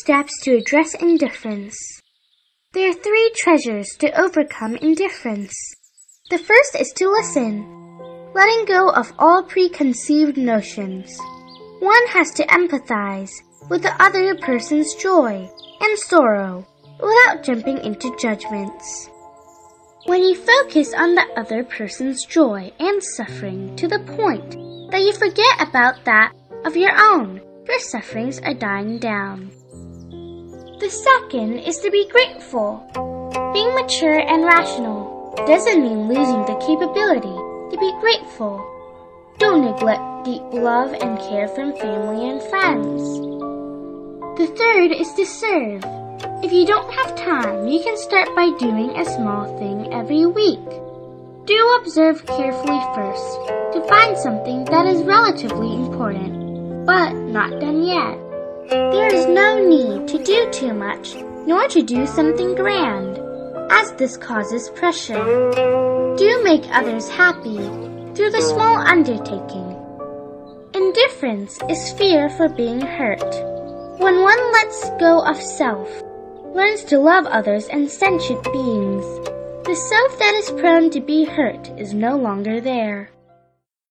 steps to address indifference. There are three treasures to overcome indifference. The first is to listen, letting go of all preconceived notions. One has to empathize with the other person's joy and sorrow without jumping into judgments. When you focus on the other person's joy and suffering to the point that you forget about that of your own, your sufferings are dying down. The second is to be grateful. Being mature and rational doesn't mean losing the capability to be grateful. Don't neglect deep love and care from family and friends. The third is to serve. If you don't have time, you can start by doing a small thing every week. Do observe carefully first to find something that is relatively important, but not done yet. There is no need to too much, nor to do something grand, as this causes pressure. Do make others happy through the small undertaking. Indifference is fear for being hurt. When one lets go of self, learns to love others and sentient beings, the self that is prone to be hurt is no longer there.